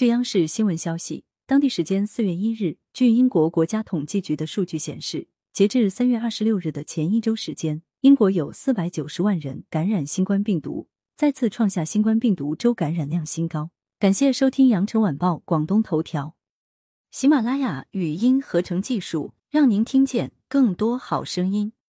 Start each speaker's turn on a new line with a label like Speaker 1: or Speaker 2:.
Speaker 1: 据央视新闻消息当地时间四月一日据英国国家统计局的数据显示截至三月二十六日的前一周时间英国有四百九十万人感染新冠病毒再次创下新冠病毒周感染量新高。感谢收听羊城晚报广东头条。喜马拉雅语音合成技术让您听见更多好声音。